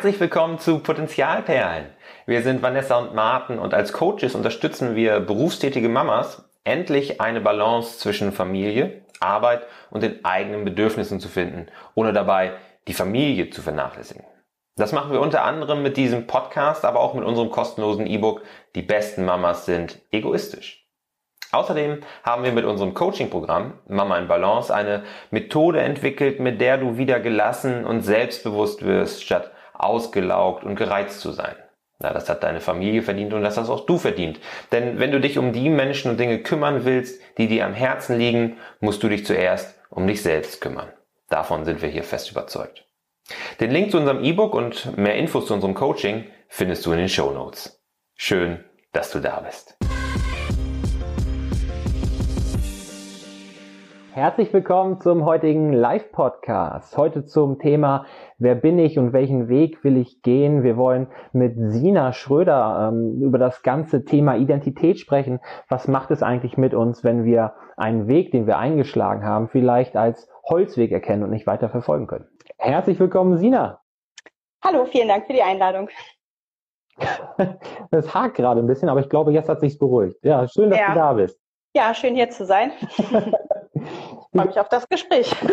Herzlich willkommen zu Potenzialperlen. Wir sind Vanessa und Martin und als Coaches unterstützen wir berufstätige Mamas, endlich eine Balance zwischen Familie, Arbeit und den eigenen Bedürfnissen zu finden, ohne dabei die Familie zu vernachlässigen. Das machen wir unter anderem mit diesem Podcast, aber auch mit unserem kostenlosen E-Book Die besten Mamas sind egoistisch. Außerdem haben wir mit unserem Coaching-Programm Mama in Balance eine Methode entwickelt, mit der du wieder gelassen und selbstbewusst wirst, statt ausgelaugt und gereizt zu sein. Na, das hat deine Familie verdient und das hast auch du verdient. Denn wenn du dich um die Menschen und Dinge kümmern willst, die dir am Herzen liegen, musst du dich zuerst um dich selbst kümmern. Davon sind wir hier fest überzeugt. Den Link zu unserem E-Book und mehr Infos zu unserem Coaching findest du in den Show Notes. Schön, dass du da bist. Herzlich willkommen zum heutigen Live-Podcast. Heute zum Thema, wer bin ich und welchen Weg will ich gehen? Wir wollen mit Sina Schröder ähm, über das ganze Thema Identität sprechen. Was macht es eigentlich mit uns, wenn wir einen Weg, den wir eingeschlagen haben, vielleicht als Holzweg erkennen und nicht weiter verfolgen können? Herzlich willkommen, Sina. Hallo, vielen Dank für die Einladung. Es hakt gerade ein bisschen, aber ich glaube, jetzt hat sich's beruhigt. Ja, schön, dass ja. du da bist. Ja, schön hier zu sein. freue mich auf das Gespräch.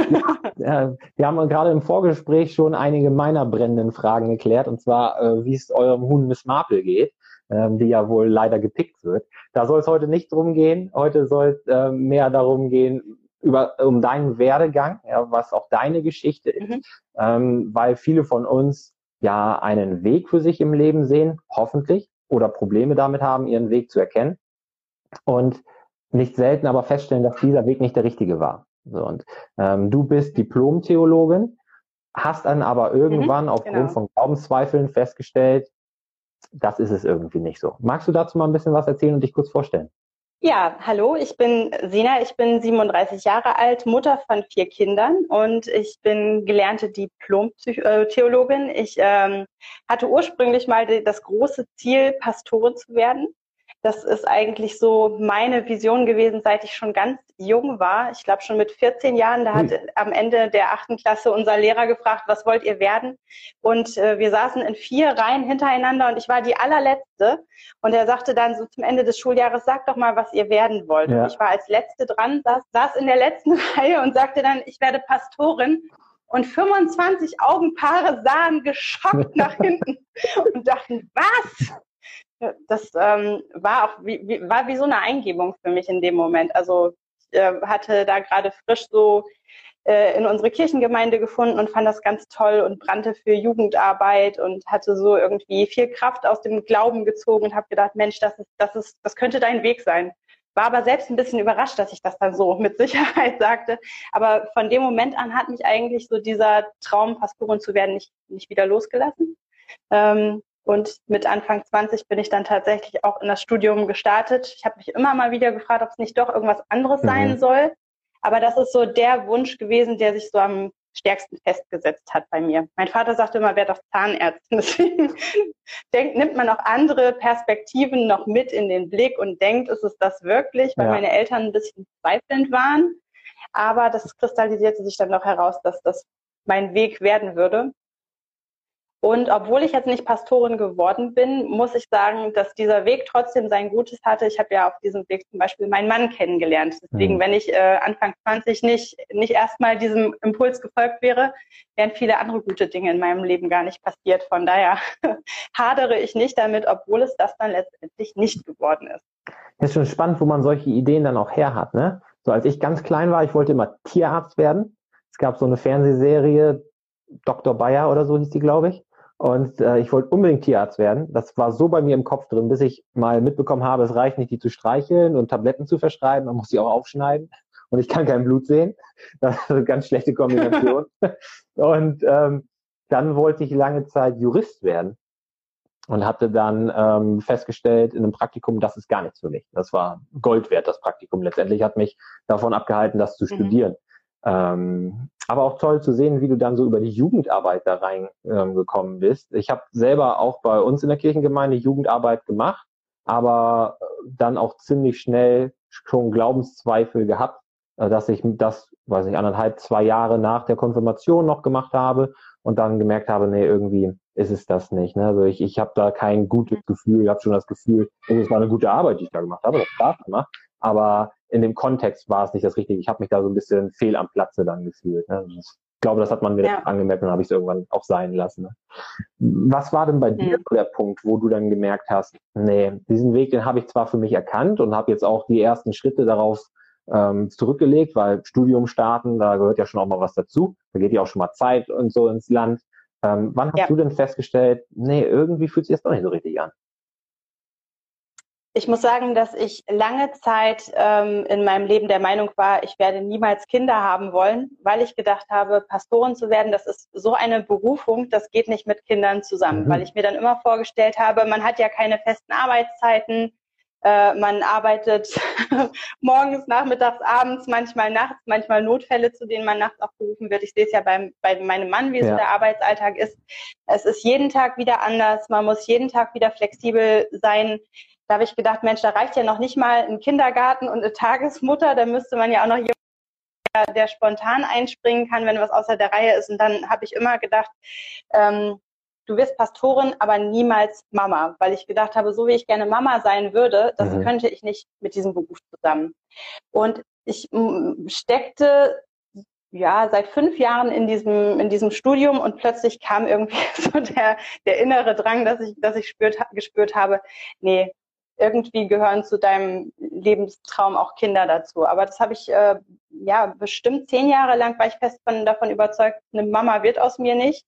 Ja, wir haben gerade im Vorgespräch schon einige meiner brennenden Fragen geklärt, und zwar, äh, wie es eurem Huhn Miss Marple geht, ähm, die ja wohl leider gepickt wird. Da soll es heute nicht drum gehen. Heute soll es äh, mehr darum gehen, über, um deinen Werdegang, ja, was auch deine Geschichte ist, mhm. ähm, weil viele von uns ja einen Weg für sich im Leben sehen, hoffentlich, oder Probleme damit haben, ihren Weg zu erkennen. Und nicht selten aber feststellen, dass dieser Weg nicht der richtige war. So, und ähm, du bist Diplom-Theologin, hast dann aber irgendwann mhm, aufgrund genau. von Glaubenszweifeln festgestellt, das ist es irgendwie nicht so. Magst du dazu mal ein bisschen was erzählen und dich kurz vorstellen? Ja, hallo, ich bin Sina, ich bin 37 Jahre alt, Mutter von vier Kindern und ich bin gelernte Diplom-Theologin. Ich ähm, hatte ursprünglich mal das große Ziel, Pastorin zu werden das ist eigentlich so meine Vision gewesen, seit ich schon ganz jung war. Ich glaube schon mit 14 Jahren, da hat hm. am Ende der achten Klasse unser Lehrer gefragt, was wollt ihr werden? Und äh, wir saßen in vier Reihen hintereinander und ich war die allerletzte. Und er sagte dann so zum Ende des Schuljahres, sag doch mal, was ihr werden wollt. Ja. Und ich war als letzte dran, saß, saß in der letzten Reihe und sagte dann, ich werde Pastorin. Und 25 Augenpaare sahen geschockt nach hinten und dachten, was? Das ähm, war auch wie, wie, war wie so eine Eingebung für mich in dem Moment. Also ich äh, hatte da gerade frisch so äh, in unsere Kirchengemeinde gefunden und fand das ganz toll und brannte für Jugendarbeit und hatte so irgendwie viel Kraft aus dem Glauben gezogen und habe gedacht, Mensch, das ist, das ist, das könnte dein Weg sein. War aber selbst ein bisschen überrascht, dass ich das dann so mit Sicherheit sagte. Aber von dem Moment an hat mich eigentlich so dieser Traum, Pastorin zu werden, nicht, nicht wieder losgelassen. Ähm, und mit Anfang 20 bin ich dann tatsächlich auch in das Studium gestartet. Ich habe mich immer mal wieder gefragt, ob es nicht doch irgendwas anderes mhm. sein soll. Aber das ist so der Wunsch gewesen, der sich so am stärksten festgesetzt hat bei mir. Mein Vater sagte immer, wer doch Zahnärztin. Deswegen denkt, nimmt man auch andere Perspektiven noch mit in den Blick und denkt, ist es das wirklich, weil ja. meine Eltern ein bisschen zweifelnd waren. Aber das kristallisierte sich dann doch heraus, dass das mein Weg werden würde. Und obwohl ich jetzt nicht Pastorin geworden bin, muss ich sagen, dass dieser Weg trotzdem sein Gutes hatte. Ich habe ja auf diesem Weg zum Beispiel meinen Mann kennengelernt. Deswegen, mhm. wenn ich äh, Anfang 20 nicht, nicht erstmal diesem Impuls gefolgt wäre, wären viele andere gute Dinge in meinem Leben gar nicht passiert. Von daher hadere ich nicht damit, obwohl es das dann letztendlich nicht geworden ist. Das ist schon spannend, wo man solche Ideen dann auch her hat. Ne? So als ich ganz klein war, ich wollte immer Tierarzt werden. Es gab so eine Fernsehserie, Dr. Bayer oder so hieß die, glaube ich. Und äh, ich wollte unbedingt Tierarzt werden. Das war so bei mir im Kopf drin, bis ich mal mitbekommen habe, es reicht nicht, die zu streicheln und Tabletten zu verschreiben, man muss sie auch aufschneiden. Und ich kann kein Blut sehen. Das ist eine ganz schlechte Kombination. und ähm, dann wollte ich lange Zeit Jurist werden und hatte dann ähm, festgestellt in einem Praktikum, das ist gar nichts für mich. Das war Gold wert, das Praktikum. Letztendlich hat mich davon abgehalten, das zu mhm. studieren. Ähm, aber auch toll zu sehen, wie du dann so über die Jugendarbeit da reingekommen ähm, bist. Ich habe selber auch bei uns in der Kirchengemeinde Jugendarbeit gemacht, aber äh, dann auch ziemlich schnell schon Glaubenszweifel gehabt, äh, dass ich das, weiß ich, anderthalb, zwei Jahre nach der Konfirmation noch gemacht habe und dann gemerkt habe, nee, irgendwie ist es das nicht. Ne? Also ich, ich habe da kein gutes Gefühl, ich habe schon das Gefühl, es war eine gute Arbeit, die ich da gemacht habe, das Spaß gemacht, aber in dem Kontext war es nicht das Richtige. Ich habe mich da so ein bisschen fehl am Platze dann gefühlt. Ne? Ich glaube, das hat man mir ja. angemerkt und habe ich es irgendwann auch sein lassen. Ne? Was war denn bei dir ja. der Punkt, wo du dann gemerkt hast, nee, diesen Weg, den habe ich zwar für mich erkannt und habe jetzt auch die ersten Schritte darauf ähm, zurückgelegt, weil Studium starten, da gehört ja schon auch mal was dazu. Da geht ja auch schon mal Zeit und so ins Land. Ähm, wann hast ja. du denn festgestellt, nee, irgendwie fühlt sich das doch nicht so richtig an? Ich muss sagen, dass ich lange Zeit ähm, in meinem Leben der Meinung war, ich werde niemals Kinder haben wollen, weil ich gedacht habe, Pastorin zu werden, das ist so eine Berufung, das geht nicht mit Kindern zusammen, mhm. weil ich mir dann immer vorgestellt habe, man hat ja keine festen Arbeitszeiten, äh, man arbeitet morgens, nachmittags, abends, manchmal nachts, manchmal Notfälle, zu denen man nachts auch berufen wird. Ich sehe es ja beim, bei meinem Mann, wie ja. so der Arbeitsalltag ist. Es ist jeden Tag wieder anders. Man muss jeden Tag wieder flexibel sein. Da habe ich gedacht, Mensch, da reicht ja noch nicht mal ein Kindergarten und eine Tagesmutter. Da müsste man ja auch noch jemanden, der, der spontan einspringen kann, wenn was außer der Reihe ist. Und dann habe ich immer gedacht, ähm, du wirst Pastorin, aber niemals Mama, weil ich gedacht habe, so wie ich gerne Mama sein würde, das mhm. könnte ich nicht mit diesem Beruf zusammen. Und ich steckte ja seit fünf Jahren in diesem in diesem Studium und plötzlich kam irgendwie so der der innere Drang, dass ich dass ich spürt, gespürt habe, nee, irgendwie gehören zu deinem Lebenstraum auch Kinder dazu. Aber das habe ich äh, ja bestimmt zehn Jahre lang war ich fest von, davon überzeugt, eine Mama wird aus mir nicht.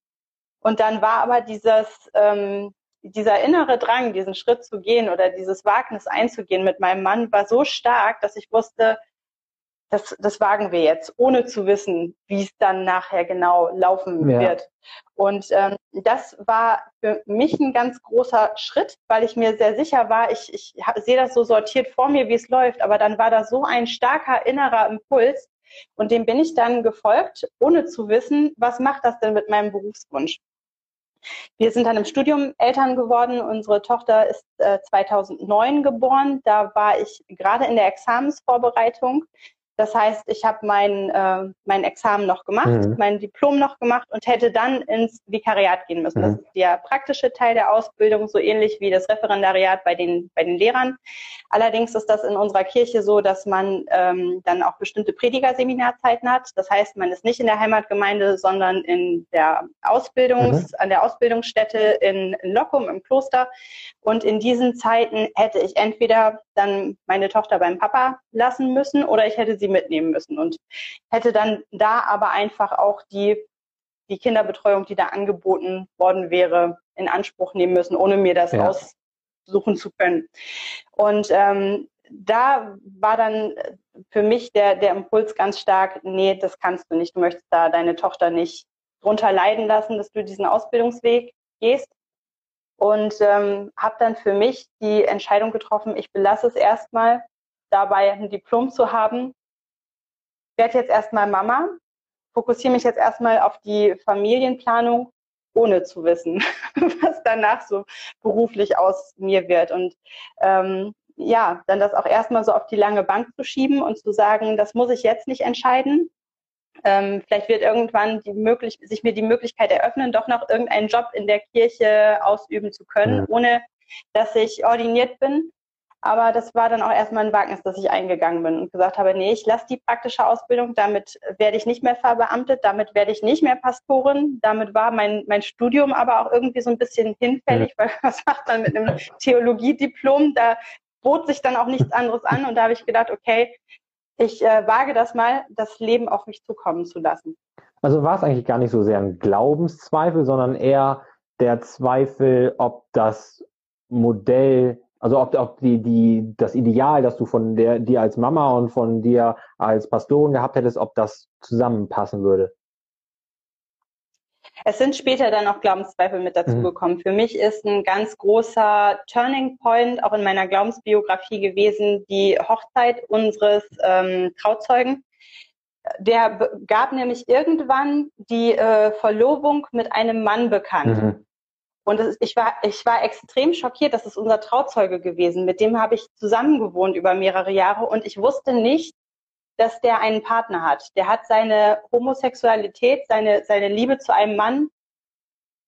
Und dann war aber dieses, ähm, dieser innere Drang, diesen Schritt zu gehen oder dieses Wagnis einzugehen mit meinem Mann, war so stark, dass ich wusste, das, das wagen wir jetzt, ohne zu wissen, wie es dann nachher genau laufen ja. wird. Und ähm, das war für mich ein ganz großer Schritt, weil ich mir sehr sicher war, ich, ich sehe das so sortiert vor mir, wie es läuft, aber dann war da so ein starker innerer Impuls und dem bin ich dann gefolgt, ohne zu wissen, was macht das denn mit meinem Berufswunsch. Wir sind dann im Studium Eltern geworden. Unsere Tochter ist äh, 2009 geboren. Da war ich gerade in der Examensvorbereitung. Das heißt, ich habe mein, äh, mein Examen noch gemacht, mhm. mein Diplom noch gemacht und hätte dann ins Vikariat gehen müssen. Mhm. Das ist der praktische Teil der Ausbildung, so ähnlich wie das Referendariat bei den, bei den Lehrern. Allerdings ist das in unserer Kirche so, dass man ähm, dann auch bestimmte Predigerseminarzeiten hat. Das heißt, man ist nicht in der Heimatgemeinde, sondern in der Ausbildungs, mhm. an der Ausbildungsstätte in, in Lockum im Kloster. Und in diesen Zeiten hätte ich entweder dann meine Tochter beim Papa lassen müssen oder ich hätte sie mitnehmen müssen und hätte dann da aber einfach auch die, die Kinderbetreuung, die da angeboten worden wäre, in Anspruch nehmen müssen, ohne mir das ja. aussuchen zu können. Und ähm, da war dann für mich der, der Impuls ganz stark, nee, das kannst du nicht. Du möchtest da deine Tochter nicht drunter leiden lassen, dass du diesen Ausbildungsweg gehst. Und ähm, habe dann für mich die Entscheidung getroffen, ich belasse es erstmal dabei, ein Diplom zu haben werde jetzt erstmal Mama, fokussiere mich jetzt erstmal auf die Familienplanung, ohne zu wissen, was danach so beruflich aus mir wird. Und ähm, ja, dann das auch erstmal so auf die lange Bank zu schieben und zu sagen, das muss ich jetzt nicht entscheiden. Ähm, vielleicht wird irgendwann die möglich, sich mir die Möglichkeit eröffnen, doch noch irgendeinen Job in der Kirche ausüben zu können, ohne dass ich ordiniert bin. Aber das war dann auch erstmal ein Wagnis, dass ich eingegangen bin und gesagt habe, nee, ich lasse die praktische Ausbildung, damit werde ich nicht mehr verbeamtet, damit werde ich nicht mehr Pastorin, damit war mein, mein Studium aber auch irgendwie so ein bisschen hinfällig, weil was macht man mit einem Theologiediplom? Da bot sich dann auch nichts anderes an und da habe ich gedacht, okay, ich äh, wage das mal, das Leben auf mich zukommen zu lassen. Also war es eigentlich gar nicht so sehr ein Glaubenszweifel, sondern eher der Zweifel, ob das Modell also ob, ob die, die, das Ideal, das du von der, dir als Mama und von dir als Pastorin gehabt hättest, ob das zusammenpassen würde. Es sind später dann auch Glaubenszweifel mit dazugekommen. Mhm. Für mich ist ein ganz großer Turning Point auch in meiner Glaubensbiografie gewesen, die Hochzeit unseres ähm, Trauzeugen. Der gab nämlich irgendwann die äh, Verlobung mit einem Mann bekannt. Mhm. Und ist, ich, war, ich war extrem schockiert, das ist unser Trauzeuge gewesen. Mit dem habe ich zusammengewohnt über mehrere Jahre und ich wusste nicht, dass der einen Partner hat. Der hat seine Homosexualität, seine, seine Liebe zu einem Mann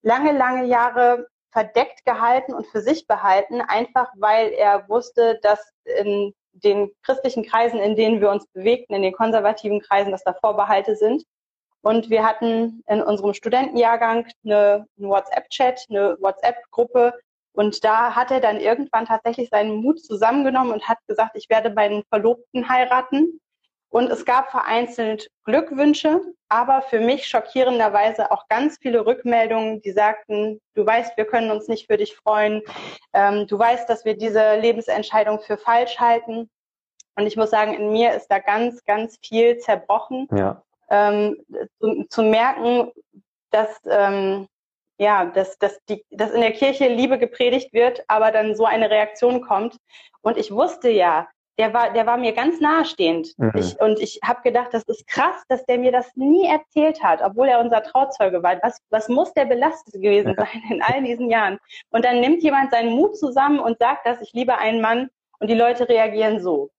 lange, lange Jahre verdeckt gehalten und für sich behalten, einfach weil er wusste, dass in den christlichen Kreisen, in denen wir uns bewegten, in den konservativen Kreisen, dass da Vorbehalte sind. Und wir hatten in unserem Studentenjahrgang eine, einen WhatsApp-Chat, eine WhatsApp-Gruppe. Und da hat er dann irgendwann tatsächlich seinen Mut zusammengenommen und hat gesagt, ich werde meinen Verlobten heiraten. Und es gab vereinzelt Glückwünsche, aber für mich schockierenderweise auch ganz viele Rückmeldungen, die sagten, du weißt, wir können uns nicht für dich freuen. Ähm, du weißt, dass wir diese Lebensentscheidung für falsch halten. Und ich muss sagen, in mir ist da ganz, ganz viel zerbrochen. Ja. Ähm, zu, zu, merken, dass, ähm, ja, dass, dass, die, dass in der Kirche Liebe gepredigt wird, aber dann so eine Reaktion kommt. Und ich wusste ja, der war, der war mir ganz nahestehend. Mhm. Ich, und ich habe gedacht, das ist krass, dass der mir das nie erzählt hat, obwohl er unser Trauzeuge war. Was, was muss der belastet gewesen sein in all diesen Jahren? Und dann nimmt jemand seinen Mut zusammen und sagt dass ich liebe einen Mann und die Leute reagieren so.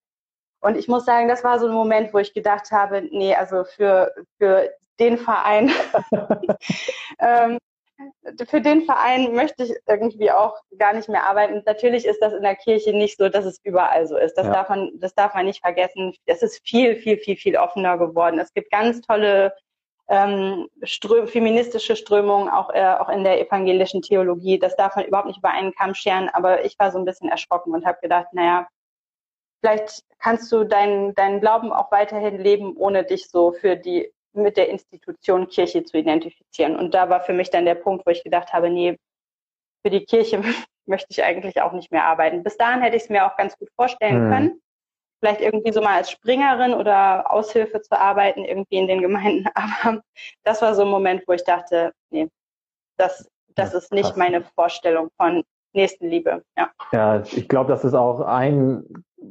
Und ich muss sagen, das war so ein Moment, wo ich gedacht habe, nee, also für, für den Verein ähm, für den Verein möchte ich irgendwie auch gar nicht mehr arbeiten. Natürlich ist das in der Kirche nicht so, dass es überall so ist. Das, ja. darf, man, das darf man nicht vergessen. Es ist viel, viel, viel, viel offener geworden. Es gibt ganz tolle ähm, Ström, feministische Strömungen, auch, äh, auch in der evangelischen Theologie. Das darf man überhaupt nicht über einen Kamm scheren. Aber ich war so ein bisschen erschrocken und habe gedacht, naja, vielleicht kannst du deinen, deinen Glauben auch weiterhin leben, ohne dich so für die mit der Institution Kirche zu identifizieren. Und da war für mich dann der Punkt, wo ich gedacht habe, nee, für die Kirche möchte ich eigentlich auch nicht mehr arbeiten. Bis dahin hätte ich es mir auch ganz gut vorstellen mhm. können, vielleicht irgendwie so mal als Springerin oder Aushilfe zu arbeiten, irgendwie in den Gemeinden. Aber das war so ein Moment, wo ich dachte, nee, das, das ist nicht meine Vorstellung von Nächstenliebe. Ja, ja ich glaube, das ist auch ein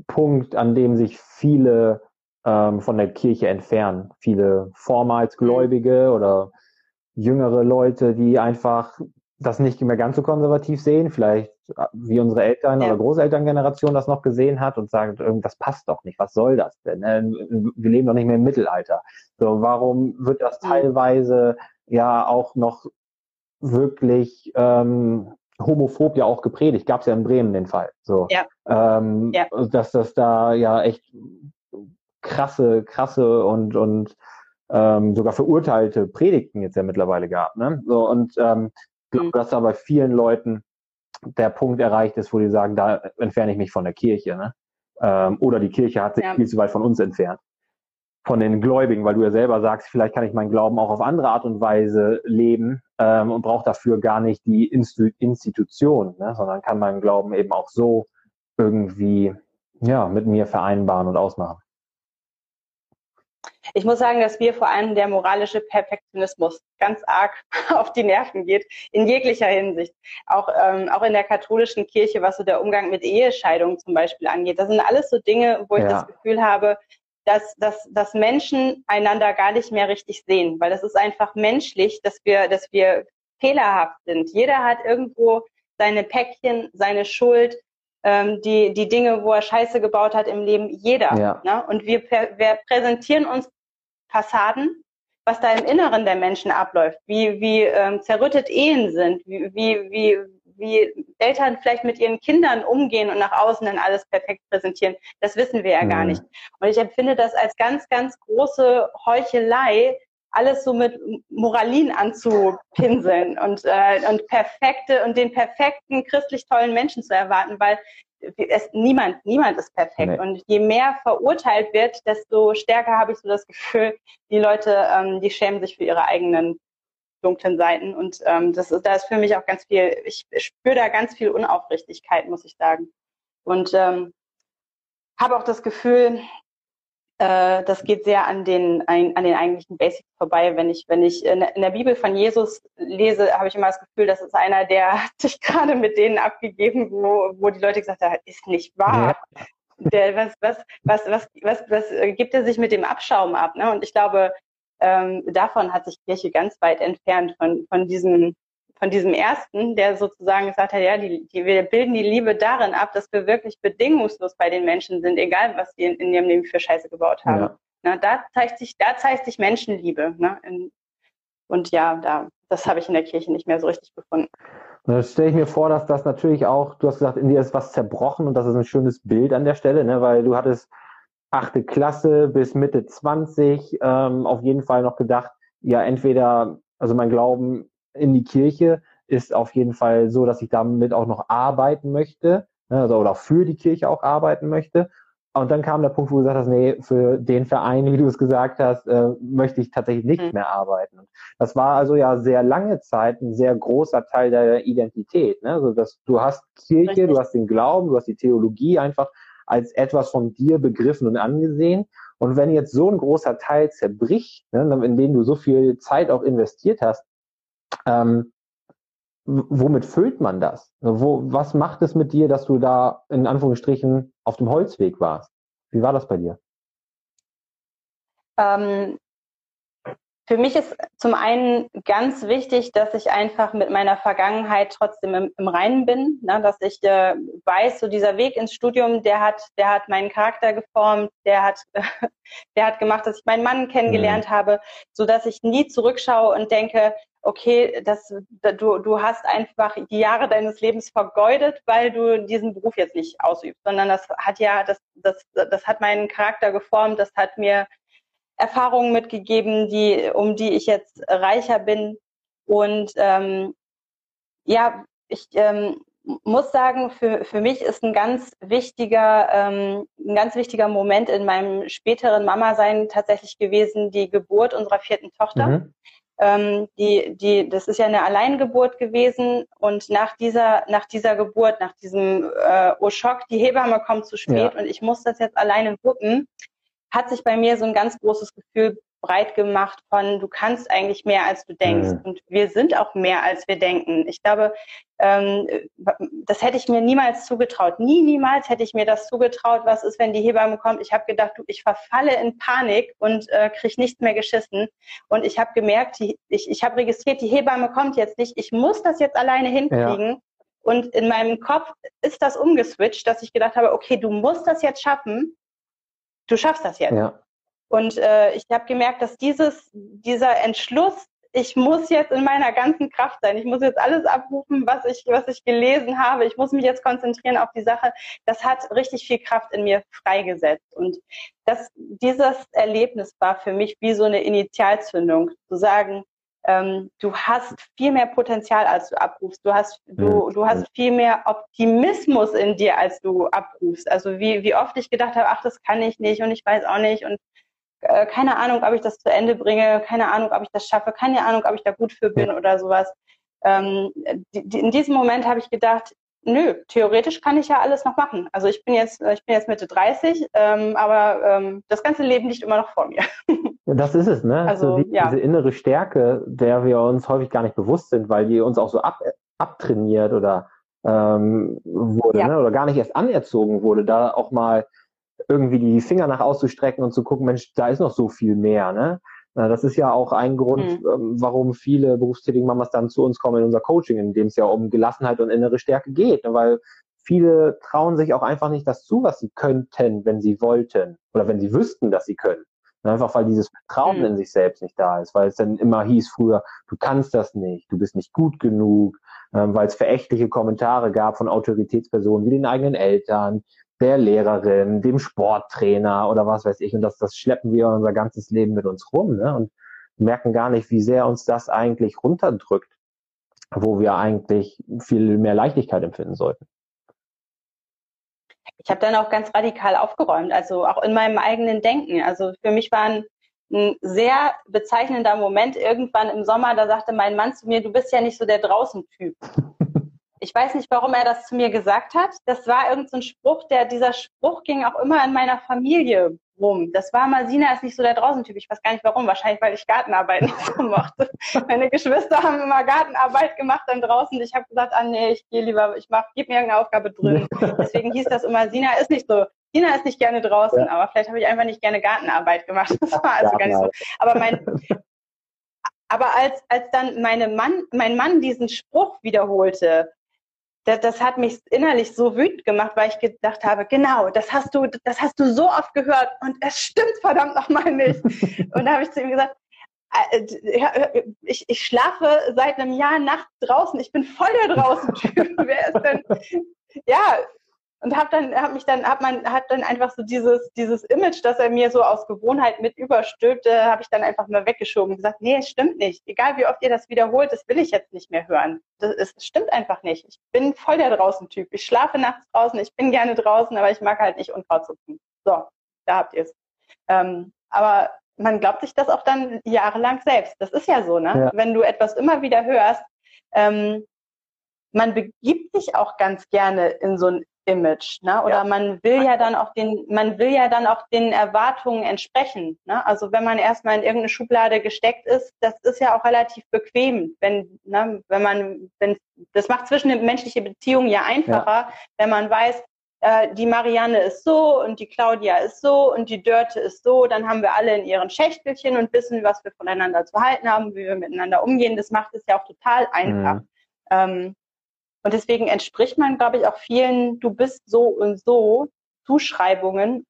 Punkt, an dem sich viele ähm, von der Kirche entfernen. Viele vormals Gläubige oder jüngere Leute, die einfach das nicht mehr ganz so konservativ sehen, vielleicht äh, wie unsere Eltern ja. oder Großelterngeneration das noch gesehen hat und sagen, das passt doch nicht, was soll das denn? Ne? Wir leben doch nicht mehr im Mittelalter. So, warum wird das teilweise ja auch noch wirklich ähm, homophob ja auch gepredigt? Gab es ja in Bremen den Fall. So, ja. Ähm, ja. dass das da ja echt krasse, krasse und, und ähm, sogar verurteilte Predigten jetzt ja mittlerweile gab. Ne? So, und ähm, ich glaube, mhm. dass da bei vielen Leuten der Punkt erreicht ist, wo die sagen, da entferne ich mich von der Kirche. Ne? Ähm, oder die Kirche hat sich ja. viel zu weit von uns entfernt. Von den Gläubigen, weil du ja selber sagst, vielleicht kann ich meinen Glauben auch auf andere Art und Weise leben ähm, und brauche dafür gar nicht die Instu Institution, ne? sondern kann meinen Glauben eben auch so irgendwie ja, mit mir vereinbaren und ausmachen. Ich muss sagen, dass mir vor allem der moralische Perfektionismus ganz arg auf die Nerven geht, in jeglicher Hinsicht. Auch, ähm, auch in der katholischen Kirche, was so der Umgang mit Ehescheidung zum Beispiel angeht. Das sind alles so Dinge, wo ich ja. das Gefühl habe, dass, dass, dass Menschen einander gar nicht mehr richtig sehen, weil das ist einfach menschlich, dass wir, dass wir fehlerhaft sind. Jeder hat irgendwo seine Päckchen, seine Schuld, ähm, die, die Dinge, wo er Scheiße gebaut hat im Leben, jeder. Ja. Ne? Und wir, wir präsentieren uns Fassaden, was da im Inneren der Menschen abläuft, wie, wie ähm, zerrüttet Ehen sind, wie, wie, wie, wie Eltern vielleicht mit ihren Kindern umgehen und nach außen dann alles perfekt präsentieren, das wissen wir ja mhm. gar nicht. Und ich empfinde das als ganz, ganz große Heuchelei, alles so mit Moralin anzupinseln und, äh, und perfekte und den perfekten christlich tollen Menschen zu erwarten, weil es, niemand, niemand ist perfekt. Nee. Und je mehr verurteilt wird, desto stärker habe ich so das Gefühl, die Leute, ähm, die schämen sich für ihre eigenen dunklen Seiten. Und ähm, das ist, da ist für mich auch ganz viel, ich spüre da ganz viel Unaufrichtigkeit, muss ich sagen. Und ähm, habe auch das Gefühl, äh, das geht sehr an den, an den eigentlichen Basics vorbei. Wenn ich, wenn ich in der Bibel von Jesus lese, habe ich immer das Gefühl, das ist einer, der hat sich gerade mit denen abgegeben, wo, wo die Leute gesagt haben, ist nicht wahr. Ja. Der, was, was, was, was, was, was gibt er sich mit dem Abschaum ab? Ne? Und ich glaube, ähm, davon hat sich Kirche ganz weit entfernt von, von diesem von diesem ersten, der sozusagen gesagt hat, ja, die, die, wir bilden die Liebe darin ab, dass wir wirklich bedingungslos bei den Menschen sind, egal was sie in, in ihrem Leben für Scheiße gebaut haben. Ja. Ne? Da zeigt sich, da zeigt sich Menschenliebe. Ne? Und ja, da, das habe ich in der Kirche nicht mehr so richtig gefunden. Da stelle ich mir vor, dass das natürlich auch, du hast gesagt, in dir ist was zerbrochen und das ist ein schönes Bild an der Stelle, ne? weil du hattest achte Klasse bis Mitte 20 ähm, auf jeden Fall noch gedacht, ja, entweder, also mein Glauben in die Kirche ist auf jeden Fall so, dass ich damit auch noch arbeiten möchte, ne? also oder für die Kirche auch arbeiten möchte. Und dann kam der Punkt, wo du gesagt hast, nee, für den Verein, wie du es gesagt hast, äh, möchte ich tatsächlich nicht mhm. mehr arbeiten. Das war also ja sehr lange Zeit ein sehr großer Teil der Identität. Ne? Also dass du hast Kirche, Richtig. du hast den Glauben, du hast die Theologie einfach als etwas von dir begriffen und angesehen. Und wenn jetzt so ein großer Teil zerbricht, ne, in den du so viel Zeit auch investiert hast, ähm, womit füllt man das? Wo, was macht es mit dir, dass du da in Anführungsstrichen auf dem Holzweg warst? Wie war das bei dir? Ähm, für mich ist zum einen ganz wichtig, dass ich einfach mit meiner Vergangenheit trotzdem im, im Reinen bin, ne? dass ich äh, weiß, so dieser Weg ins Studium, der hat, der hat meinen Charakter geformt, der hat, der hat gemacht, dass ich meinen Mann kennengelernt mhm. habe, so dass ich nie zurückschaue und denke, okay, das, du, du hast einfach die Jahre deines Lebens vergeudet, weil du diesen Beruf jetzt nicht ausübst, sondern das hat ja, das, das, das hat meinen Charakter geformt, das hat mir Erfahrungen mitgegeben, die, um die ich jetzt reicher bin. Und ähm, ja, ich ähm, muss sagen, für, für mich ist ein ganz wichtiger, ähm, ein ganz wichtiger Moment in meinem späteren Mama-Sein tatsächlich gewesen, die Geburt unserer vierten Tochter. Mhm. Ähm, die, die, das ist ja eine Alleingeburt gewesen und nach dieser, nach dieser Geburt, nach diesem äh, Urschock, die Hebamme kommt zu spät ja. und ich muss das jetzt alleine wuppen hat sich bei mir so ein ganz großes Gefühl breit gemacht von, du kannst eigentlich mehr, als du denkst. Mhm. Und wir sind auch mehr, als wir denken. Ich glaube, ähm, das hätte ich mir niemals zugetraut. Nie, niemals hätte ich mir das zugetraut, was ist, wenn die Hebamme kommt. Ich habe gedacht, du, ich verfalle in Panik und äh, kriege nichts mehr geschissen. Und ich habe gemerkt, die, ich, ich habe registriert, die Hebamme kommt jetzt nicht. Ich muss das jetzt alleine hinkriegen. Ja. Und in meinem Kopf ist das umgeswitcht, dass ich gedacht habe, okay, du musst das jetzt schaffen du schaffst das jetzt. Ja. Und äh, ich habe gemerkt, dass dieses, dieser Entschluss, ich muss jetzt in meiner ganzen Kraft sein, ich muss jetzt alles abrufen, was ich, was ich gelesen habe, ich muss mich jetzt konzentrieren auf die Sache, das hat richtig viel Kraft in mir freigesetzt. Und das, dieses Erlebnis war für mich wie so eine Initialzündung, zu sagen, ähm, du hast viel mehr Potenzial, als du abrufst. Du hast, du, du hast viel mehr Optimismus in dir, als du abrufst. Also wie, wie oft ich gedacht habe, ach, das kann ich nicht und ich weiß auch nicht und äh, keine Ahnung, ob ich das zu Ende bringe, keine Ahnung, ob ich das schaffe, keine Ahnung, ob ich da gut für bin oder sowas. Ähm, die, die, in diesem Moment habe ich gedacht, nö, theoretisch kann ich ja alles noch machen. Also ich bin jetzt, ich bin jetzt Mitte 30, ähm, aber ähm, das ganze Leben liegt immer noch vor mir. Ja, das ist es, ne? Also, also die, ja. diese innere Stärke, der wir uns häufig gar nicht bewusst sind, weil die uns auch so ab, abtrainiert oder ähm, wurde, ja. ne? oder gar nicht erst anerzogen wurde, da auch mal irgendwie die Finger nach auszustrecken und zu gucken, Mensch, da ist noch so viel mehr, ne? Das ist ja auch ein Grund, mhm. warum viele berufstätige Mamas dann zu uns kommen in unser Coaching, in dem es ja um Gelassenheit und innere Stärke geht, ne? weil viele trauen sich auch einfach nicht das zu, was sie könnten, wenn sie wollten oder wenn sie wüssten, dass sie können. Einfach weil dieses Vertrauen mhm. in sich selbst nicht da ist, weil es dann immer hieß früher, du kannst das nicht, du bist nicht gut genug, ähm, weil es verächtliche Kommentare gab von Autoritätspersonen wie den eigenen Eltern, der Lehrerin, dem Sporttrainer oder was weiß ich. Und das, das schleppen wir unser ganzes Leben mit uns rum ne? und merken gar nicht, wie sehr uns das eigentlich runterdrückt, wo wir eigentlich viel mehr Leichtigkeit empfinden sollten ich habe dann auch ganz radikal aufgeräumt, also auch in meinem eigenen Denken. Also für mich war ein, ein sehr bezeichnender Moment irgendwann im Sommer, da sagte mein Mann zu mir, du bist ja nicht so der Draußen-Typ. Ich weiß nicht, warum er das zu mir gesagt hat. Das war irgendein so Spruch, der, dieser Spruch ging auch immer in meiner Familie rum. Das war Masina ist nicht so der Draußentyp. Ich weiß gar nicht warum. Wahrscheinlich, weil ich Gartenarbeit nicht so mochte. Meine Geschwister haben immer Gartenarbeit gemacht dann draußen. Ich habe gesagt, ah nee, ich gehe lieber, ich mach, gib mir irgendeine Aufgabe drin. Deswegen hieß das immer, Sina ist nicht so. Sina ist nicht gerne draußen, ja. aber vielleicht habe ich einfach nicht gerne Gartenarbeit gemacht. Das war also gar nicht so. Aber mein, aber als, als dann meine Mann, mein Mann diesen Spruch wiederholte, das, das hat mich innerlich so wütend gemacht, weil ich gedacht habe, genau, das hast du, das hast du so oft gehört und es stimmt verdammt nochmal nicht. und da habe ich zu ihm gesagt, äh, ich, ich schlafe seit einem Jahr nachts draußen. Ich bin voll der draußen-Typ. Wer ist denn? Ja, und habe dann hab mich dann hat man hat dann einfach so dieses dieses Image, das er mir so aus Gewohnheit mit überstülpte, habe ich dann einfach mal weggeschoben und gesagt, nee, es stimmt nicht. Egal wie oft ihr das wiederholt, das will ich jetzt nicht mehr hören. Das, es stimmt einfach nicht. Ich bin voll der draußen Typ. Ich schlafe nachts draußen, ich bin gerne draußen, aber ich mag halt nicht Unkraut zupfen. So, da habt ihr es. Ähm, aber man glaubt sich das auch dann jahrelang selbst. Das ist ja so, ne? Ja. Wenn du etwas immer wieder hörst, ähm, man begibt sich auch ganz gerne in so ein Image, ne? Oder ja. man will ja dann auch den, man will ja dann auch den Erwartungen entsprechen. Ne? Also wenn man erstmal in irgendeine Schublade gesteckt ist, das ist ja auch relativ bequem, wenn, ne, wenn man, wenn das macht zwischen menschliche Beziehungen ja einfacher, ja. wenn man weiß, äh, die Marianne ist so und die Claudia ist so und die Dörte ist so, dann haben wir alle in ihren Schächtelchen und wissen, was wir voneinander zu halten haben, wie wir miteinander umgehen. Das macht es ja auch total einfach. Mhm. Ähm, und deswegen entspricht man, glaube ich, auch vielen, du bist so und so Zuschreibungen,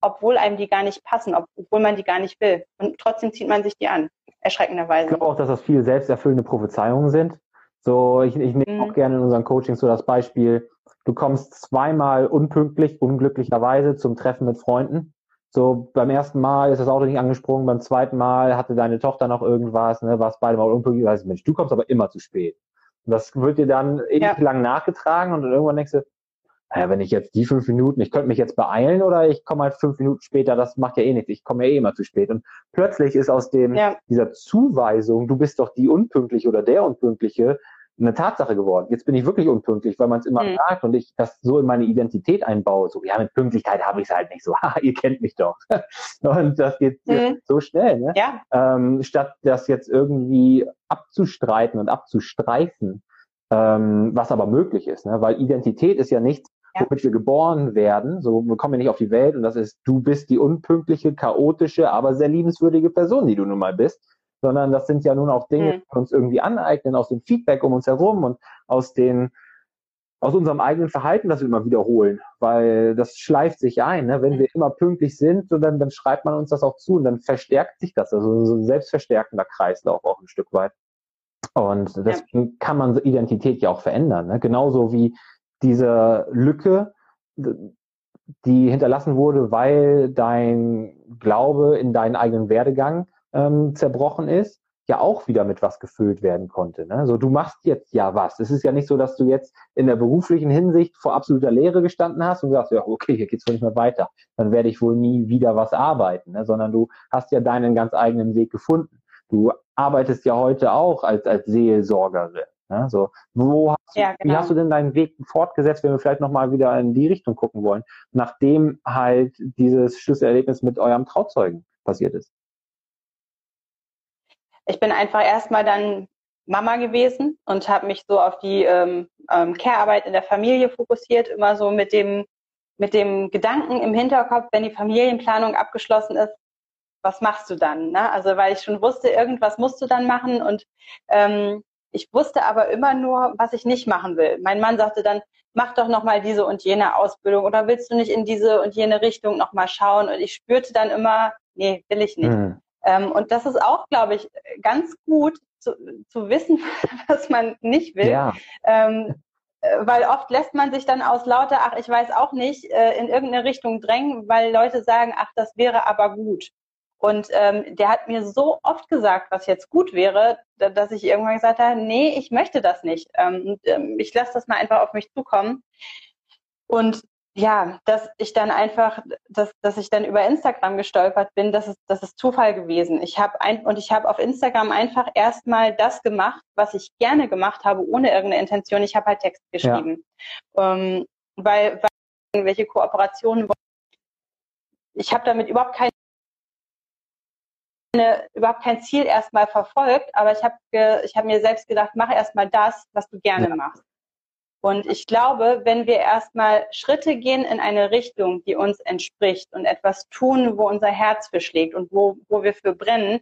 obwohl einem die gar nicht passen, obwohl man die gar nicht will. Und trotzdem zieht man sich die an, erschreckenderweise. Ich glaube auch, dass das viel selbsterfüllende Prophezeiungen sind. So, ich, ich nehme mhm. auch gerne in unseren Coachings so das Beispiel, du kommst zweimal unpünktlich, unglücklicherweise zum Treffen mit Freunden. So, beim ersten Mal ist das Auto nicht angesprungen, beim zweiten Mal hatte deine Tochter noch irgendwas, ne, warst beide mal unpünktlich, weißt Mensch, du kommst aber immer zu spät. Und das wird dir dann ewig ja. lang nachgetragen und dann irgendwann denkst du, naja, wenn ich jetzt die fünf Minuten, ich könnte mich jetzt beeilen oder ich komme halt fünf Minuten später, das macht ja eh nichts, ich komme ja eh immer zu spät. Und plötzlich ist aus dem, ja. dieser Zuweisung, du bist doch die Unpünktliche oder der Unpünktliche, eine Tatsache geworden. Jetzt bin ich wirklich unpünktlich, weil man es immer mhm. und ich das so in meine Identität einbaue. So, ja, mit Pünktlichkeit habe ich es halt nicht so. Ha, ihr kennt mich doch. und das geht mhm. so schnell, ne? Ja. Ähm, statt das jetzt irgendwie abzustreiten und abzustreifen, ähm, was aber möglich ist, ne? Weil Identität ist ja nichts, ja. womit wir geboren werden. So, wir kommen ja nicht auf die Welt und das ist, du bist die unpünktliche, chaotische, aber sehr liebenswürdige Person, die du nun mal bist sondern das sind ja nun auch Dinge, mhm. die wir uns irgendwie aneignen aus dem Feedback um uns herum und aus den aus unserem eigenen Verhalten, das wir immer wiederholen, weil das schleift sich ein. Ne? Wenn wir immer pünktlich sind, dann, dann schreibt man uns das auch zu und dann verstärkt sich das, also so ein selbstverstärkender Kreislauf auch ein Stück weit. Und deswegen ja. kann man Identität ja auch verändern. Ne? Genauso wie diese Lücke, die hinterlassen wurde, weil dein Glaube in deinen eigenen Werdegang ähm, zerbrochen ist, ja auch wieder mit was gefüllt werden konnte. Ne? So, du machst jetzt ja was. Es ist ja nicht so, dass du jetzt in der beruflichen Hinsicht vor absoluter Leere gestanden hast und sagst, ja, okay, hier geht's wohl nicht mehr weiter. Dann werde ich wohl nie wieder was arbeiten, ne? sondern du hast ja deinen ganz eigenen Weg gefunden. Du arbeitest ja heute auch als, als Seelsorgerin. Ne? So, wo hast du, ja, genau. Wie hast du denn deinen Weg fortgesetzt, wenn wir vielleicht nochmal wieder in die Richtung gucken wollen, nachdem halt dieses Schlüsselerlebnis mit eurem Trauzeugen passiert ist? Ich bin einfach erstmal dann Mama gewesen und habe mich so auf die ähm, ähm, Care-Arbeit in der Familie fokussiert, immer so mit dem, mit dem Gedanken im Hinterkopf, wenn die Familienplanung abgeschlossen ist, was machst du dann? Ne? Also weil ich schon wusste, irgendwas musst du dann machen und ähm, ich wusste aber immer nur, was ich nicht machen will. Mein Mann sagte dann, mach doch noch mal diese und jene Ausbildung oder willst du nicht in diese und jene Richtung noch mal schauen? Und ich spürte dann immer, nee, will ich nicht. Mhm. Ähm, und das ist auch, glaube ich, ganz gut zu, zu wissen, was man nicht will. Ja. Ähm, äh, weil oft lässt man sich dann aus lauter, ach, ich weiß auch nicht, äh, in irgendeine Richtung drängen, weil Leute sagen, ach, das wäre aber gut. Und ähm, der hat mir so oft gesagt, was jetzt gut wäre, dass ich irgendwann gesagt habe, nee, ich möchte das nicht. Ähm, ähm, ich lasse das mal einfach auf mich zukommen. Und ja, dass ich dann einfach, dass, dass ich dann über Instagram gestolpert bin, das ist, das ist Zufall gewesen. Ich habe ein, und ich habe auf Instagram einfach erstmal das gemacht, was ich gerne gemacht habe, ohne irgendeine Intention. Ich habe halt Text geschrieben. Ja. Ähm, weil, weil irgendwelche Kooperationen ich habe damit überhaupt kein überhaupt kein Ziel erstmal verfolgt, aber ich habe ich hab mir selbst gedacht, mach erstmal das, was du gerne ja. machst. Und ich glaube, wenn wir erstmal Schritte gehen in eine Richtung, die uns entspricht und etwas tun, wo unser Herz für schlägt und wo, wo wir für brennen,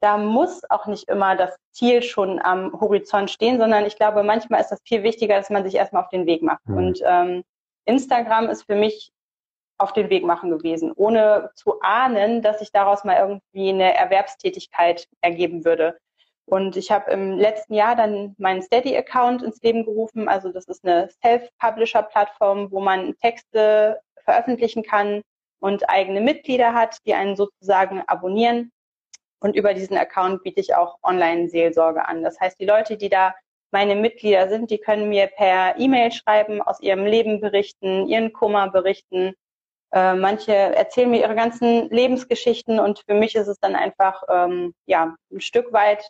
da muss auch nicht immer das Ziel schon am Horizont stehen, sondern ich glaube, manchmal ist das viel wichtiger, dass man sich erstmal auf den Weg macht. Mhm. Und ähm, Instagram ist für mich auf den Weg machen gewesen, ohne zu ahnen, dass sich daraus mal irgendwie eine Erwerbstätigkeit ergeben würde. Und ich habe im letzten Jahr dann meinen Steady-Account ins Leben gerufen. Also das ist eine Self-Publisher-Plattform, wo man Texte veröffentlichen kann und eigene Mitglieder hat, die einen sozusagen abonnieren. Und über diesen Account biete ich auch Online-Seelsorge an. Das heißt, die Leute, die da meine Mitglieder sind, die können mir per E-Mail schreiben, aus ihrem Leben berichten, ihren Kummer berichten. Äh, manche erzählen mir ihre ganzen Lebensgeschichten und für mich ist es dann einfach ähm, ja ein Stück weit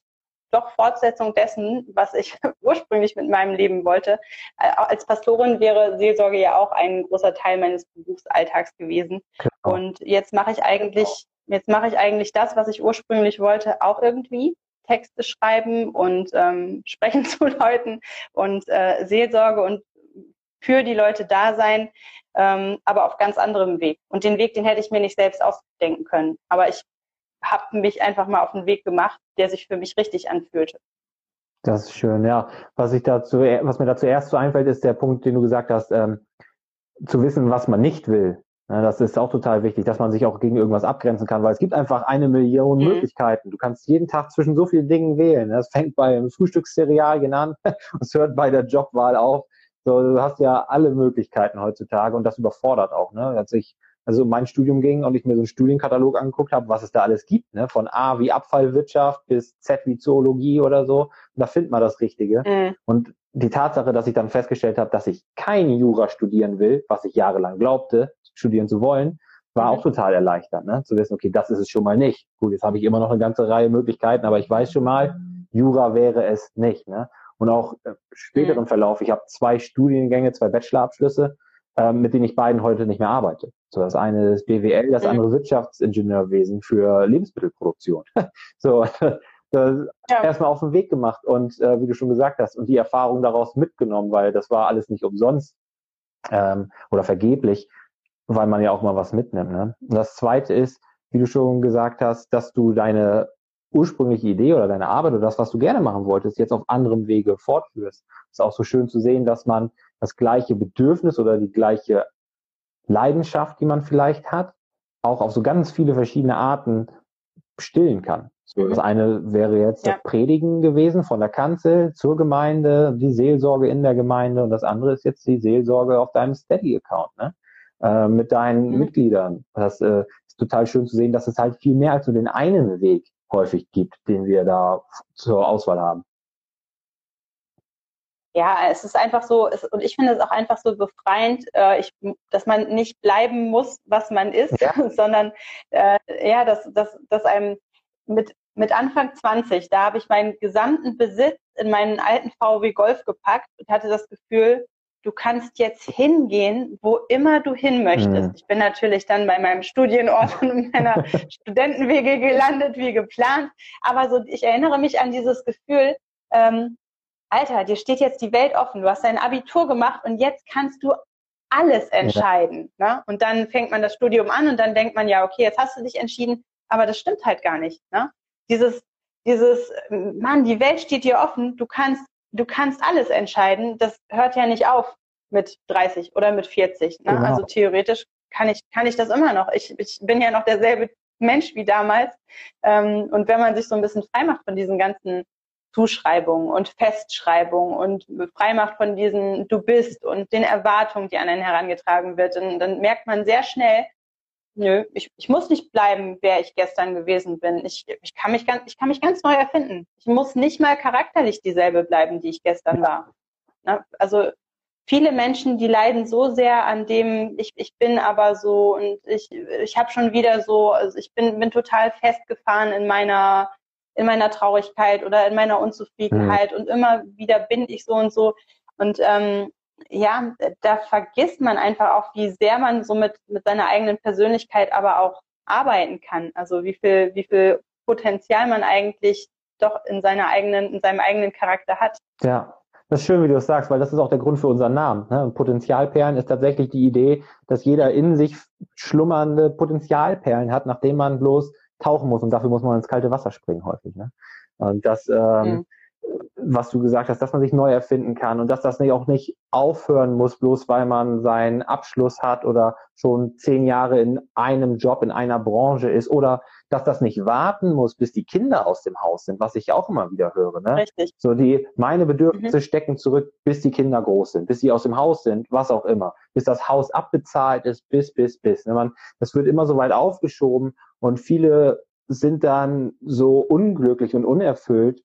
doch Fortsetzung dessen, was ich ursprünglich mit meinem Leben wollte. Äh, als Pastorin wäre Seelsorge ja auch ein großer Teil meines Berufsalltags gewesen. Genau. Und jetzt mache ich eigentlich, jetzt mache ich eigentlich das, was ich ursprünglich wollte, auch irgendwie. Texte schreiben und ähm, sprechen zu Leuten und äh, Seelsorge und für die Leute da sein, ähm, aber auf ganz anderem Weg. Und den Weg, den hätte ich mir nicht selbst ausdenken können. Aber ich habe mich einfach mal auf einen Weg gemacht, der sich für mich richtig anfühlte. Das ist schön, ja. Was ich dazu, was mir dazu erst so einfällt, ist der Punkt, den du gesagt hast, ähm, zu wissen, was man nicht will. Ja, das ist auch total wichtig, dass man sich auch gegen irgendwas abgrenzen kann, weil es gibt einfach eine Million mhm. Möglichkeiten. Du kannst jeden Tag zwischen so vielen Dingen wählen. Das fängt bei Frühstückscerealien an und es hört bei der Jobwahl auf. So, du hast ja alle Möglichkeiten heutzutage und das überfordert auch. Ne? Als ich also mein Studium ging und ich mir so einen Studienkatalog angeguckt habe, was es da alles gibt, ne? von A wie Abfallwirtschaft bis Z wie Zoologie oder so, und da findet man das Richtige. Mhm. Und die Tatsache, dass ich dann festgestellt habe, dass ich kein Jura studieren will, was ich jahrelang glaubte, studieren zu wollen, war mhm. auch total erleichtert, ne? zu wissen, okay, das ist es schon mal nicht. Gut, jetzt habe ich immer noch eine ganze Reihe Möglichkeiten, aber ich weiß schon mal, Jura wäre es nicht. Ne? Und auch äh, späteren mhm. Verlauf, ich habe zwei Studiengänge, zwei Bachelorabschlüsse, mit denen ich beiden heute nicht mehr arbeite. So, das eine ist BWL, das andere mhm. Wirtschaftsingenieurwesen für Lebensmittelproduktion. so, das ja. erstmal auf den Weg gemacht und äh, wie du schon gesagt hast, und die Erfahrung daraus mitgenommen, weil das war alles nicht umsonst ähm, oder vergeblich, weil man ja auch mal was mitnimmt. Ne? Und das zweite ist, wie du schon gesagt hast, dass du deine ursprüngliche Idee oder deine Arbeit oder das, was du gerne machen wolltest, jetzt auf anderem Wege fortführst. Es ist auch so schön zu sehen, dass man das gleiche Bedürfnis oder die gleiche Leidenschaft, die man vielleicht hat, auch auf so ganz viele verschiedene Arten stillen kann. Das eine wäre jetzt ja. das Predigen gewesen von der Kanzel zur Gemeinde, die Seelsorge in der Gemeinde und das andere ist jetzt die Seelsorge auf deinem Steady-Account, ne? Äh, mit deinen mhm. Mitgliedern. Das äh, ist total schön zu sehen, dass es halt viel mehr als nur den einen Weg häufig gibt, den wir da zur Auswahl haben ja, es ist einfach so, es, und ich finde es auch einfach so befreiend, äh, ich, dass man nicht bleiben muss, was man ist, ja. sondern äh, ja, dass, dass, dass einem mit, mit Anfang 20, da habe ich meinen gesamten Besitz in meinen alten VW Golf gepackt und hatte das Gefühl, du kannst jetzt hingehen, wo immer du hin möchtest. Mhm. Ich bin natürlich dann bei meinem Studienort und in meiner Studentenwege gelandet, wie geplant. Aber so, ich erinnere mich an dieses Gefühl, ähm, Alter, dir steht jetzt die Welt offen, du hast dein Abitur gemacht und jetzt kannst du alles entscheiden. Ja. Ne? Und dann fängt man das Studium an und dann denkt man, ja, okay, jetzt hast du dich entschieden, aber das stimmt halt gar nicht. Ne? Dieses, dieses, Mann, die Welt steht dir offen, du kannst, du kannst alles entscheiden, das hört ja nicht auf mit 30 oder mit 40. Ne? Genau. Also theoretisch kann ich, kann ich das immer noch. Ich, ich bin ja noch derselbe Mensch wie damals. Ähm, und wenn man sich so ein bisschen frei macht von diesen ganzen Zuschreibung und Festschreibung und freimacht von diesen Du bist und den Erwartungen, die an einen herangetragen wird. Und dann merkt man sehr schnell, nö, ich, ich muss nicht bleiben, wer ich gestern gewesen bin. Ich, ich, kann mich ganz, ich kann mich ganz neu erfinden. Ich muss nicht mal charakterlich dieselbe bleiben, die ich gestern war. Na, also viele Menschen, die leiden so sehr an dem, ich, ich bin aber so und ich, ich habe schon wieder so, also ich bin, bin total festgefahren in meiner in meiner Traurigkeit oder in meiner Unzufriedenheit mhm. und immer wieder bin ich so und so. Und ähm, ja, da vergisst man einfach auch, wie sehr man so mit, mit seiner eigenen Persönlichkeit aber auch arbeiten kann. Also wie viel, wie viel Potenzial man eigentlich doch in seiner eigenen, in seinem eigenen Charakter hat. Ja, das ist schön, wie du das sagst, weil das ist auch der Grund für unseren Namen. Ne? Potenzialperlen ist tatsächlich die Idee, dass jeder in sich schlummernde Potenzialperlen hat, nachdem man bloß tauchen muss und dafür muss man ins kalte Wasser springen häufig. Ne? Und das, ähm, mhm was du gesagt hast, dass man sich neu erfinden kann und dass das nicht auch nicht aufhören muss, bloß weil man seinen Abschluss hat oder schon zehn Jahre in einem Job, in einer Branche ist oder dass das nicht warten muss, bis die Kinder aus dem Haus sind, was ich auch immer wieder höre. Ne? Richtig. So die, meine Bedürfnisse mhm. stecken zurück, bis die Kinder groß sind, bis sie aus dem Haus sind, was auch immer, bis das Haus abbezahlt ist, bis, bis, bis. Ne? Man, das wird immer so weit aufgeschoben und viele sind dann so unglücklich und unerfüllt,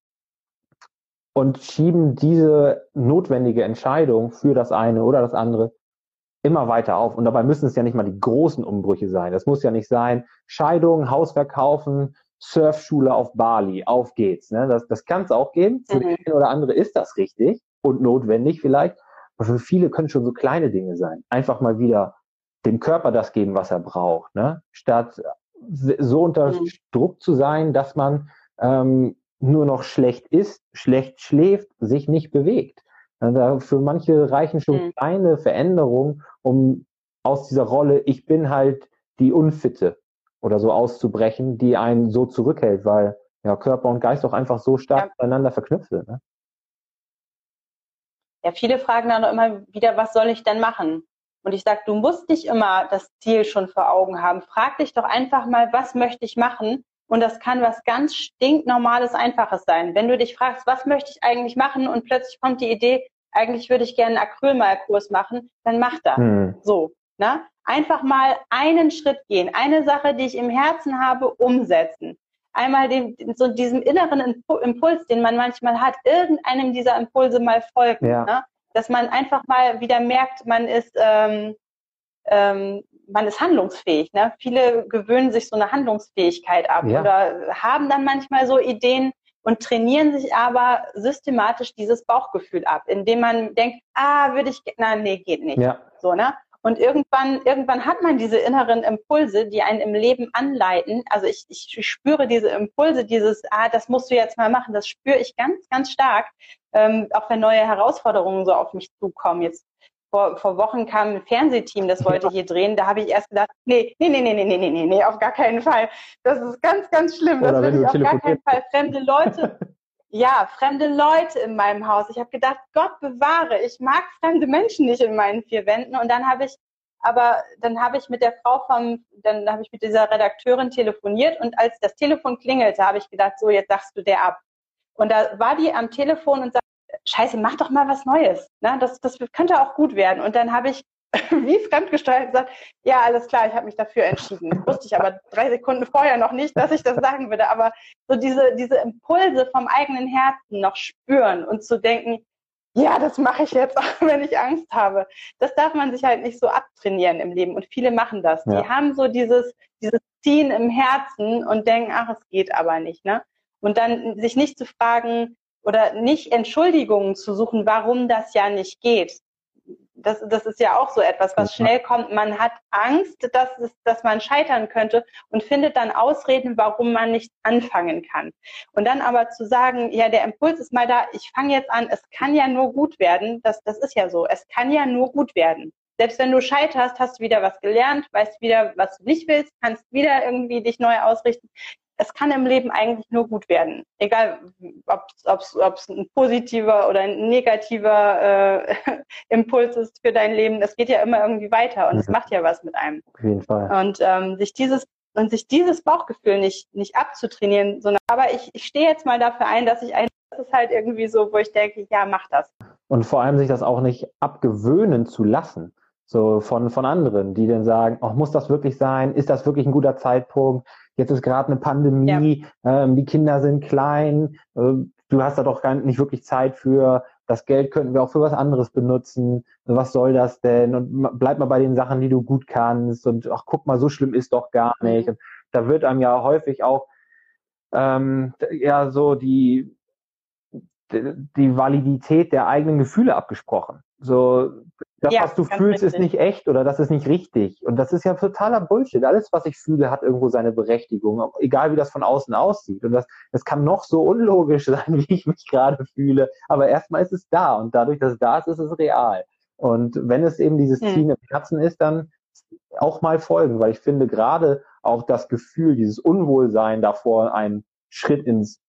und schieben diese notwendige Entscheidung für das eine oder das andere immer weiter auf. Und dabei müssen es ja nicht mal die großen Umbrüche sein. Das muss ja nicht sein, Scheidung, Haus verkaufen, Surfschule auf Bali, auf geht's. Ne? Das, das kann es auch geben. Für mhm. den oder andere ist das richtig und notwendig vielleicht. Aber für viele können schon so kleine Dinge sein. Einfach mal wieder dem Körper das geben, was er braucht. Ne? Statt so unter mhm. Druck zu sein, dass man ähm, nur noch schlecht isst, schlecht schläft, sich nicht bewegt. Also für manche reichen schon mhm. kleine Veränderungen, um aus dieser Rolle, ich bin halt die Unfitte oder so auszubrechen, die einen so zurückhält, weil ja Körper und Geist auch einfach so stark ja. miteinander verknüpft sind. Ne? Ja, viele fragen dann immer wieder, was soll ich denn machen? Und ich sage, du musst nicht immer das Ziel schon vor Augen haben. Frag dich doch einfach mal, was möchte ich machen? Und das kann was ganz stinknormales, einfaches sein. Wenn du dich fragst, was möchte ich eigentlich machen und plötzlich kommt die Idee, eigentlich würde ich gerne einen Acrylmalkurs machen, dann mach das. Hm. So. Ne? Einfach mal einen Schritt gehen, eine Sache, die ich im Herzen habe, umsetzen. Einmal dem, so diesem inneren Impuls, den man manchmal hat, irgendeinem dieser Impulse mal folgen. Ja. Ne? Dass man einfach mal wieder merkt, man ist ähm, ähm, man ist handlungsfähig. Ne? Viele gewöhnen sich so eine Handlungsfähigkeit ab ja. oder haben dann manchmal so Ideen und trainieren sich aber systematisch dieses Bauchgefühl ab, indem man denkt, ah, würde ich, na, nee, geht nicht. Ja. So, ne? Und irgendwann, irgendwann hat man diese inneren Impulse, die einen im Leben anleiten. Also ich, ich spüre diese Impulse, dieses, ah, das musst du jetzt mal machen, das spüre ich ganz, ganz stark, ähm, auch wenn neue Herausforderungen so auf mich zukommen. Jetzt vor, vor Wochen kam ein Fernsehteam, das wollte hier drehen. Da habe ich erst gedacht, nee, nee, nee, nee, nee, nee, nee, nee, auf gar keinen Fall. Das ist ganz, ganz schlimm. Das will ich auf gar keinen Fall. Fremde Leute, ja, fremde Leute in meinem Haus. Ich habe gedacht, Gott bewahre, ich mag fremde Menschen nicht in meinen vier Wänden. Und dann habe ich, aber dann habe ich mit der Frau vom, dann habe ich mit dieser Redakteurin telefoniert und als das Telefon klingelte, habe ich gedacht, so, jetzt sagst du der ab. Und da war die am Telefon und sagte, scheiße, mach doch mal was Neues. Ne? Das, das könnte auch gut werden. Und dann habe ich wie fremdgesteuert gesagt, ja, alles klar, ich habe mich dafür entschieden. Das wusste ich aber drei Sekunden vorher noch nicht, dass ich das sagen würde. Aber so diese, diese Impulse vom eigenen Herzen noch spüren und zu denken, ja, das mache ich jetzt, auch wenn ich Angst habe. Das darf man sich halt nicht so abtrainieren im Leben. Und viele machen das. Ja. Die haben so dieses, dieses Ziehen im Herzen und denken, ach, es geht aber nicht. Ne? Und dann sich nicht zu fragen, oder nicht Entschuldigungen zu suchen, warum das ja nicht geht. Das, das ist ja auch so etwas, was schnell kommt. Man hat Angst, dass, es, dass man scheitern könnte und findet dann Ausreden, warum man nicht anfangen kann. Und dann aber zu sagen, ja, der Impuls ist mal da, ich fange jetzt an, es kann ja nur gut werden, das, das ist ja so, es kann ja nur gut werden. Selbst wenn du scheiterst, hast du wieder was gelernt, weißt wieder, was du nicht willst, kannst wieder irgendwie dich neu ausrichten es kann im Leben eigentlich nur gut werden. Egal, ob es ein positiver oder ein negativer äh, Impuls ist für dein Leben. Es geht ja immer irgendwie weiter und mhm. es macht ja was mit einem. Auf jeden Fall. Und ähm, sich dieses und sich dieses Bauchgefühl nicht nicht abzutrainieren, sondern aber ich, ich stehe jetzt mal dafür ein, dass ich ein das ist halt irgendwie so, wo ich denke, ja, mach das. Und vor allem sich das auch nicht abgewöhnen zu lassen so von, von anderen, die dann sagen, oh, muss das wirklich sein? Ist das wirklich ein guter Zeitpunkt? Jetzt ist gerade eine Pandemie, ja. ähm, die Kinder sind klein, äh, du hast da doch gar nicht wirklich Zeit für, das Geld könnten wir auch für was anderes benutzen, was soll das denn? Und bleib mal bei den Sachen, die du gut kannst und ach, guck mal, so schlimm ist doch gar mhm. nicht. Und da wird einem ja häufig auch ähm, ja so die, die Validität der eigenen Gefühle abgesprochen. So, das, ja, was du fühlst, richtig. ist nicht echt oder das ist nicht richtig. Und das ist ja totaler Bullshit. Alles, was ich fühle, hat irgendwo seine Berechtigung, egal wie das von außen aussieht. Und das, das kann noch so unlogisch sein, wie ich mich gerade fühle. Aber erstmal ist es da und dadurch, dass es da ist, ist es real. Und wenn es eben dieses hm. Ziehen im Herzen ist, dann auch mal folgen, weil ich finde, gerade auch das Gefühl, dieses Unwohlsein davor, einen Schritt ins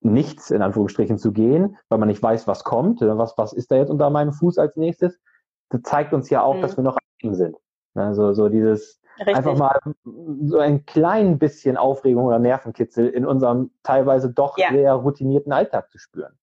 Nichts in Anführungsstrichen zu gehen, weil man nicht weiß, was kommt, äh, was, was ist da jetzt unter meinem Fuß als nächstes, das zeigt uns ja auch, mhm. dass wir noch am sind. Also so dieses Richtig. einfach mal so ein klein bisschen Aufregung oder Nervenkitzel in unserem teilweise doch ja. sehr routinierten Alltag zu spüren.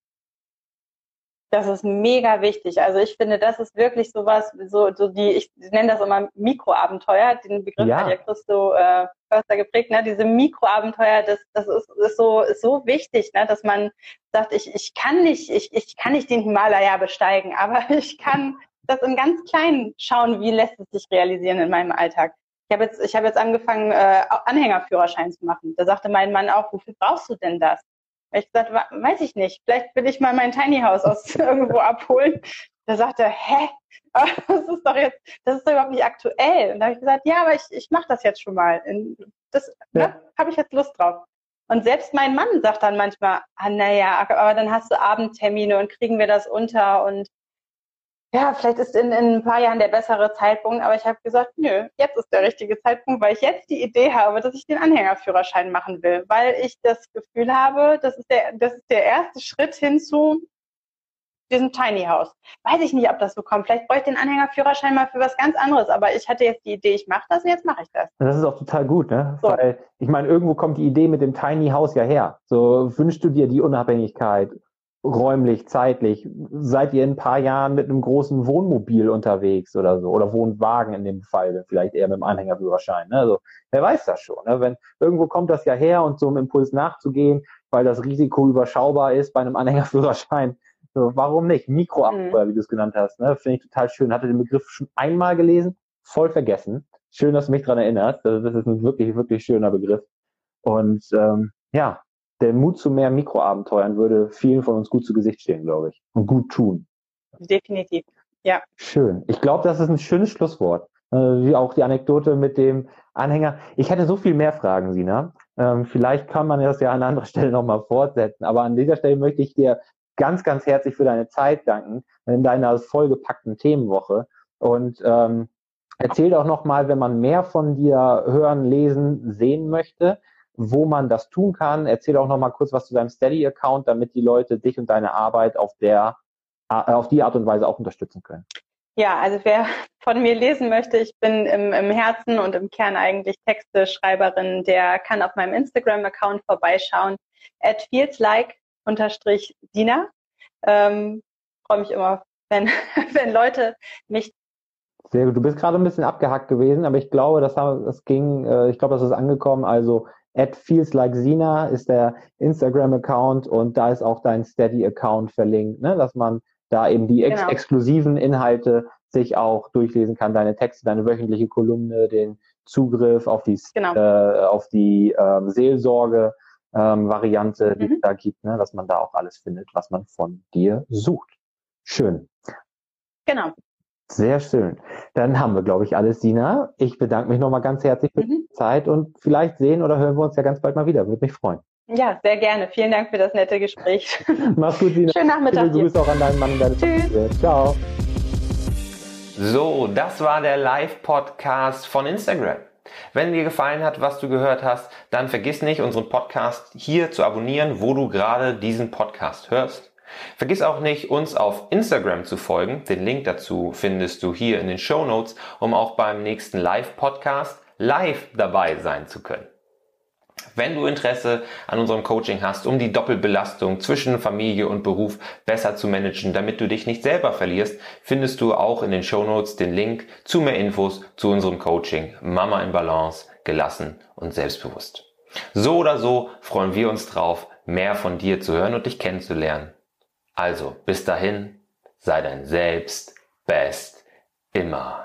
Das ist mega wichtig. Also ich finde, das ist wirklich sowas, so, so die, ich nenne das immer Mikroabenteuer, den Begriff ja. hat ja Christo äh, Förster geprägt, ne? Diese Mikroabenteuer, das, das ist, ist so, ist so wichtig, ne? dass man sagt, ich, ich kann nicht, ich, ich kann nicht den Himalaya besteigen, aber ich kann das im ganz Kleinen schauen, wie lässt es sich realisieren in meinem Alltag. Ich habe jetzt, ich habe jetzt angefangen, äh, Anhängerführerschein zu machen. Da sagte mein Mann auch, wofür brauchst du denn das? Ich gesagt, weiß ich nicht. Vielleicht will ich mal mein Tiny House aus irgendwo abholen. Da sagte er, hä? Das ist doch jetzt, das ist doch überhaupt nicht aktuell. Und da habe ich gesagt, ja, aber ich, ich mache das jetzt schon mal. Das ja. ne, habe ich jetzt Lust drauf. Und selbst mein Mann sagt dann manchmal, ah, naja, aber dann hast du Abendtermine und kriegen wir das unter und ja, vielleicht ist in, in ein paar Jahren der bessere Zeitpunkt, aber ich habe gesagt, nö, jetzt ist der richtige Zeitpunkt, weil ich jetzt die Idee habe, dass ich den Anhängerführerschein machen will, weil ich das Gefühl habe, das ist der, das ist der erste Schritt hin zu diesem Tiny House. Weiß ich nicht, ob das so kommt. Vielleicht bräuchte ich den Anhängerführerschein mal für was ganz anderes, aber ich hatte jetzt die Idee, ich mache das und jetzt mache ich das. Das ist auch total gut, ne? So. Weil ich meine, irgendwo kommt die Idee mit dem Tiny House ja her. So wünschst du dir die Unabhängigkeit räumlich, zeitlich? Seid ihr in ein paar Jahren mit einem großen Wohnmobil unterwegs oder so? Oder Wohnwagen in dem Fall, vielleicht eher mit dem Anhängerführerschein. Ne? Also, wer weiß das schon. Ne? Wenn irgendwo kommt das ja her und so einem Impuls nachzugehen, weil das Risiko überschaubar ist bei einem Anhängerführerschein. So, warum nicht? Mikroabenteuer, mhm. wie du es genannt hast. Ne? Finde ich total schön. Hatte den Begriff schon einmal gelesen, voll vergessen. Schön, dass du mich dran erinnerst. Das ist ein wirklich, wirklich schöner Begriff. Und ähm, ja, der Mut zu mehr Mikroabenteuern würde vielen von uns gut zu Gesicht stehen, glaube ich. Und gut tun. Definitiv. Ja. Schön. Ich glaube, das ist ein schönes Schlusswort. Äh, wie auch die Anekdote mit dem Anhänger. Ich hätte so viel mehr Fragen, Sina. Ähm, vielleicht kann man das ja an anderer Stelle nochmal fortsetzen. Aber an dieser Stelle möchte ich dir ganz, ganz herzlich für deine Zeit danken in deiner vollgepackten Themenwoche. Und ähm, erzähl doch nochmal, wenn man mehr von dir hören, lesen, sehen möchte, wo man das tun kann. Erzähl auch noch mal kurz was zu deinem Steady-Account, damit die Leute dich und deine Arbeit auf der auf die Art und Weise auch unterstützen können. Ja, also wer von mir lesen möchte, ich bin im, im Herzen und im Kern eigentlich Texte-Schreiberin, der kann auf meinem Instagram-Account vorbeischauen, at feelslike unterstrich Dina. Ähm, Freue mich immer, wenn, wenn Leute mich sehr gut. Du bist gerade ein bisschen abgehackt gewesen, aber ich glaube, das, das ging, äh, ich glaube, das ist angekommen. Also At Feels Like Sina ist der Instagram-Account und da ist auch dein Steady-Account verlinkt, ne? dass man da eben die ex genau. exklusiven Inhalte sich auch durchlesen kann, deine Texte, deine wöchentliche Kolumne, den Zugriff auf die, genau. äh, auf die ähm, Seelsorge. Ähm, Variante, die mhm. es da gibt, ne, dass man da auch alles findet, was man von dir sucht. Schön. Genau. Sehr schön. Dann haben wir, glaube ich, alles, Sina. Ich bedanke mich nochmal ganz herzlich für mhm. die Zeit und vielleicht sehen oder hören wir uns ja ganz bald mal wieder. Würde mich freuen. Ja, sehr gerne. Vielen Dank für das nette Gespräch. Mach's gut, Sina. Schönen Nachmittag. Viele Grüße auch an deinen Mann und deine Tschüss. Familie. Ciao. So, das war der Live-Podcast von Instagram. Wenn dir gefallen hat, was du gehört hast, dann vergiss nicht, unseren Podcast hier zu abonnieren, wo du gerade diesen Podcast hörst. Vergiss auch nicht, uns auf Instagram zu folgen. Den Link dazu findest du hier in den Show Notes, um auch beim nächsten Live-Podcast live dabei sein zu können. Wenn du Interesse an unserem Coaching hast, um die Doppelbelastung zwischen Familie und Beruf besser zu managen, damit du dich nicht selber verlierst, findest du auch in den Show Notes den Link zu mehr Infos zu unserem Coaching Mama in Balance, gelassen und selbstbewusst. So oder so freuen wir uns drauf, mehr von dir zu hören und dich kennenzulernen. Also, bis dahin, sei dein Selbst best immer.